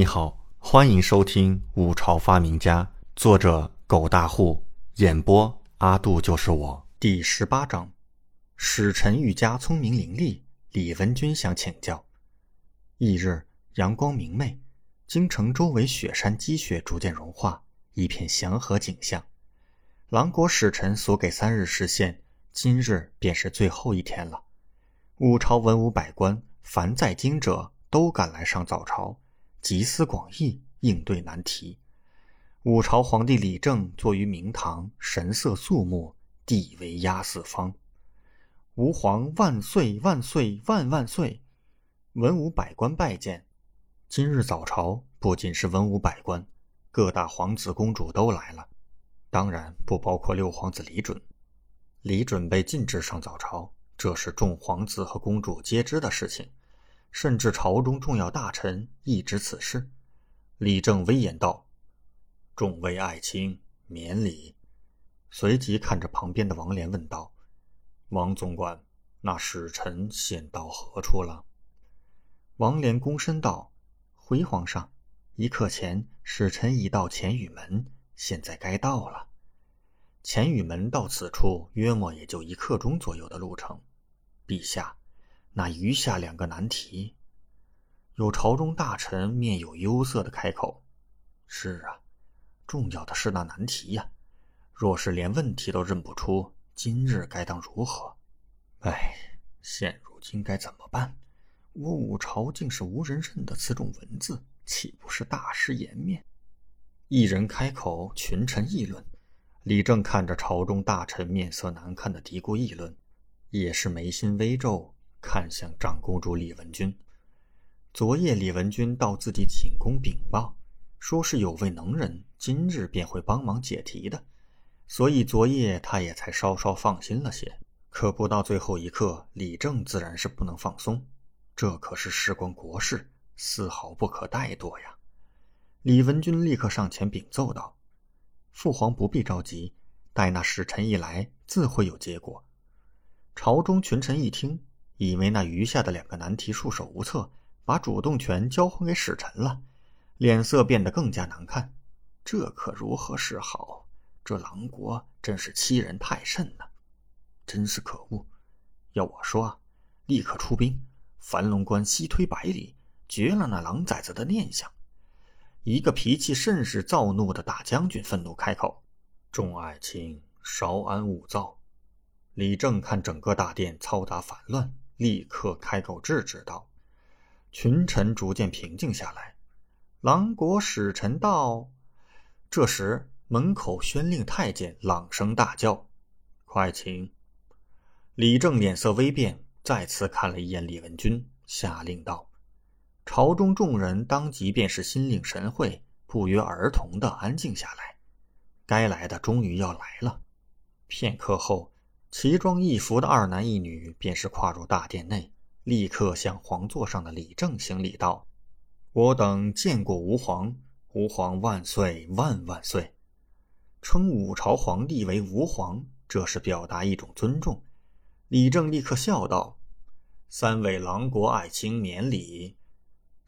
你好，欢迎收听《五朝发明家》，作者狗大户，演播阿杜就是我。第十八章：使臣愈加聪明伶俐，李文君想请教。翌日，阳光明媚，京城周围雪山积雪逐渐融化，一片祥和景象。狼国使臣所给三日时限，今日便是最后一天了。五朝文武百官，凡在京者都赶来上早朝。集思广益，应对难题。五朝皇帝李政坐于明堂，神色肃穆，地为压四方。吾皇万岁万岁万万岁！文武百官拜见。今日早朝不仅是文武百官，各大皇子公主都来了，当然不包括六皇子李准。李准被禁止上早朝，这是众皇子和公主皆知的事情。甚至朝中重要大臣亦知此事。李正威严道：“众位爱卿，免礼。”随即看着旁边的王连问道：“王总管，那使臣现到何处了？”王连躬身道：“回皇上，一刻前使臣已到乾宇门，现在该到了。乾宇门到此处约莫也就一刻钟左右的路程。陛下。”那余下两个难题，有朝中大臣面有忧色的开口：“是啊，重要的是那难题呀！若是连问题都认不出，今日该当如何？哎，现如今该怎么办？我五朝竟是无人认得此种文字，岂不是大失颜面？”一人开口，群臣议论。李正看着朝中大臣面色难看的嘀咕议论，也是眉心微皱。看向长公主李文君，昨夜李文君到自己寝宫禀报，说是有位能人今日便会帮忙解题的，所以昨夜他也才稍稍放心了些。可不到最后一刻，李正自然是不能放松，这可是事关国事，丝毫不可怠惰呀！李文君立刻上前禀奏道：“父皇不必着急，待那使臣一来，自会有结果。”朝中群臣一听。以为那余下的两个难题束手无策，把主动权交还给使臣了，脸色变得更加难看。这可如何是好？这狼国真是欺人太甚呢！真是可恶！要我说，立刻出兵，樊龙关西推百里，绝了那狼崽子的念想。一个脾气甚是躁怒的大将军愤怒开口：“众爱卿，稍安勿躁。”李正看整个大殿嘈杂烦乱。立刻开口制止道：“群臣逐渐平静下来。”狼国使臣到，这时门口宣令太监朗声大叫：“快请！”李正脸色微变，再次看了一眼李文君，下令道：“朝中众人当即便是心领神会，不约而同的安静下来。该来的终于要来了。”片刻后。奇装异服的二男一女便是跨入大殿内，立刻向皇座上的李正行礼道：“我等见过吾皇，吾皇万岁万万岁！”称武朝皇帝为吾皇，这是表达一种尊重。李正立刻笑道：“三位狼国爱卿免礼。”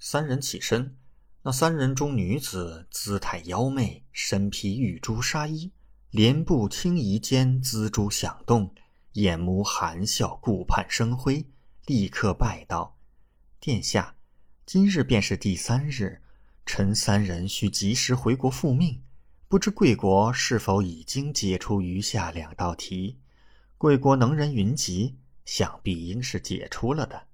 三人起身，那三人中女子姿态妖媚，身披玉珠纱衣。莲步轻移间，锱珠响动，眼眸含笑，顾盼生辉。立刻拜道：“殿下，今日便是第三日，臣三人需及时回国复命。不知贵国是否已经解出余下两道题？贵国能人云集，想必应是解出了的。”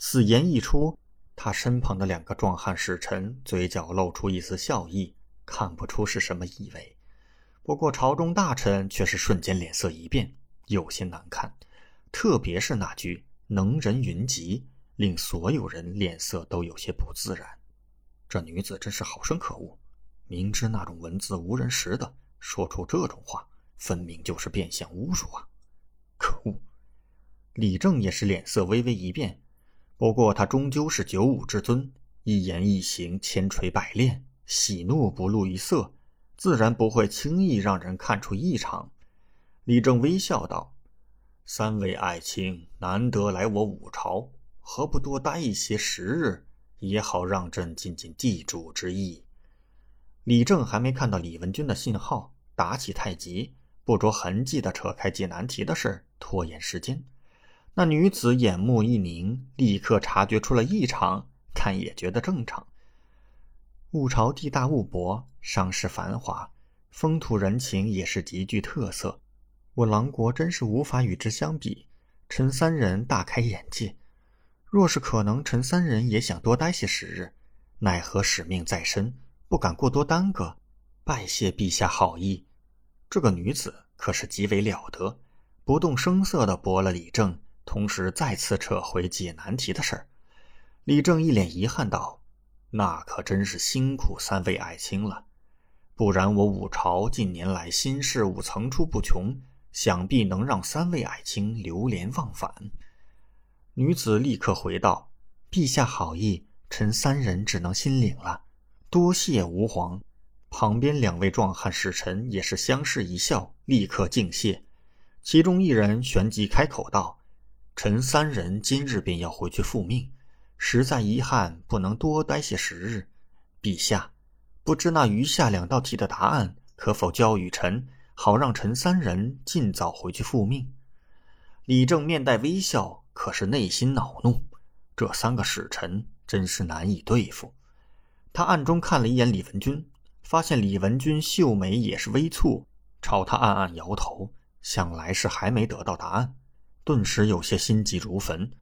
此言一出，他身旁的两个壮汉使臣嘴角露出一丝笑意，看不出是什么意味。不过，朝中大臣却是瞬间脸色一变，有些难看。特别是那句“能人云集”，令所有人脸色都有些不自然。这女子真是好生可恶，明知那种文字无人识的，说出这种话，分明就是变相侮辱啊！可恶！李正也是脸色微微一变，不过他终究是九五之尊，一言一行千锤百炼，喜怒不露于色。自然不会轻易让人看出异常。李正微笑道：“三位爱卿难得来我五朝，何不多待一些时日，也好让朕尽尽地主之谊。李正还没看到李文君的信号，打起太极，不着痕迹的扯开解难题的事，拖延时间。那女子眼目一凝，立刻察觉出了异常，看也觉得正常。五朝地大物博，商市繁华，风土人情也是极具特色。我狼国真是无法与之相比。陈三人大开眼界。若是可能，陈三人也想多待些时日，奈何使命在身，不敢过多耽搁。拜谢陛下好意。这个女子可是极为了得，不动声色地驳了李正，同时再次扯回解难题的事儿。李正一脸遗憾道。那可真是辛苦三位爱卿了，不然我五朝近年来新事物层出不穷，想必能让三位爱卿流连忘返。女子立刻回道：“陛下好意，臣三人只能心领了，多谢吾皇。”旁边两位壮汉使臣也是相视一笑，立刻敬谢。其中一人旋即开口道：“臣三人今日便要回去复命。”实在遗憾，不能多待些时日。陛下，不知那余下两道题的答案可否交与臣，好让臣三人尽早回去复命？李正面带微笑，可是内心恼怒。这三个使臣真是难以对付。他暗中看了一眼李文君，发现李文君秀眉也是微蹙，朝他暗暗摇头，想来是还没得到答案，顿时有些心急如焚。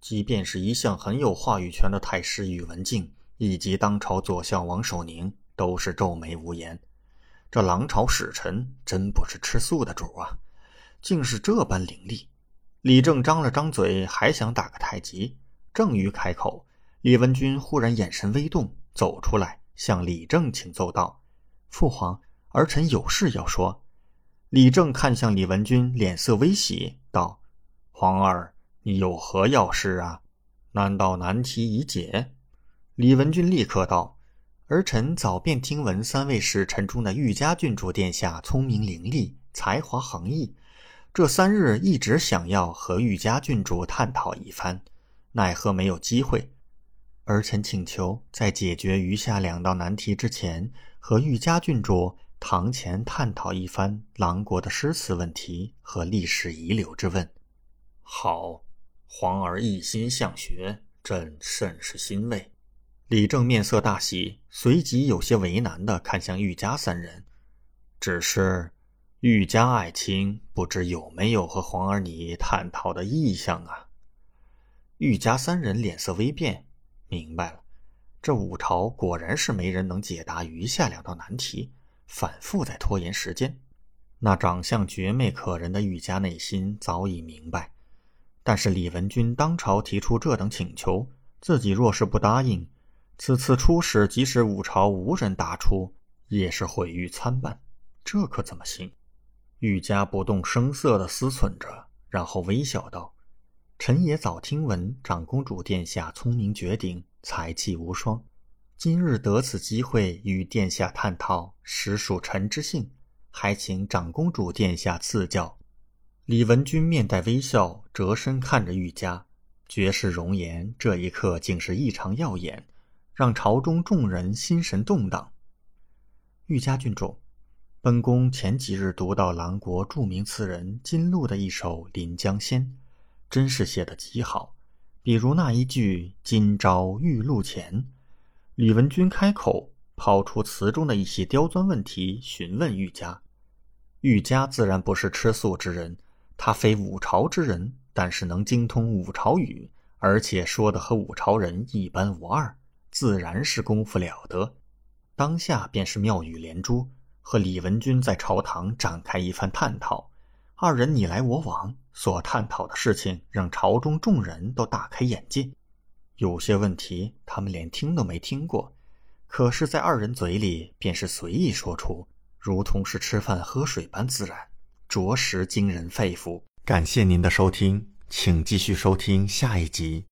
即便是一向很有话语权的太师宇文敬，以及当朝左相王守宁，都是皱眉无言。这狼朝使臣真不是吃素的主啊，竟是这般伶俐。李正张了张嘴，还想打个太极，正欲开口，李文君忽然眼神微动，走出来向李正请奏道：“父皇，儿臣有事要说。”李正看向李文君，脸色微喜，道：“皇儿。”有何要事啊？难道难题已解？李文俊立刻道：“儿臣早便听闻三位使臣中的玉家郡主殿下聪明伶俐，才华横溢。这三日一直想要和玉家郡主探讨一番，奈何没有机会。儿臣请求在解决余下两道难题之前，和玉家郡主堂前探讨一番狼国的诗词问题和历史遗留之问。”好。皇儿一心向学，朕甚是欣慰。李正面色大喜，随即有些为难的看向玉家三人。只是，玉家爱卿不知有没有和皇儿你探讨的意向啊？玉家三人脸色微变，明白了，这五朝果然是没人能解答余下两道难题，反复在拖延时间。那长相绝美可人的玉家内心早已明白。但是李文君当朝提出这等请求，自己若是不答应，此次出使即使五朝无人答出，也是毁誉参半，这可怎么行？玉家不动声色地思忖着，然后微笑道：“臣也早听闻长公主殿下聪明绝顶，才气无双，今日得此机会与殿下探讨，实属臣之幸，还请长公主殿下赐教。”李文君面带微笑，折身看着玉家，绝世容颜，这一刻竟是异常耀眼，让朝中众人心神动荡。玉家郡主，本宫前几日读到狼国著名词人金鹿的一首《临江仙》，真是写得极好。比如那一句“今朝玉露前”，李文君开口抛出词中的一些刁钻问题，询问玉家。玉家自然不是吃素之人。他非五朝之人，但是能精通五朝语，而且说的和五朝人一般无二，自然是功夫了得。当下便是妙语连珠，和李文君在朝堂展开一番探讨。二人你来我往，所探讨的事情让朝中众人都大开眼界。有些问题他们连听都没听过，可是，在二人嘴里便是随意说出，如同是吃饭喝水般自然。着实惊人肺腑。感谢您的收听，请继续收听下一集。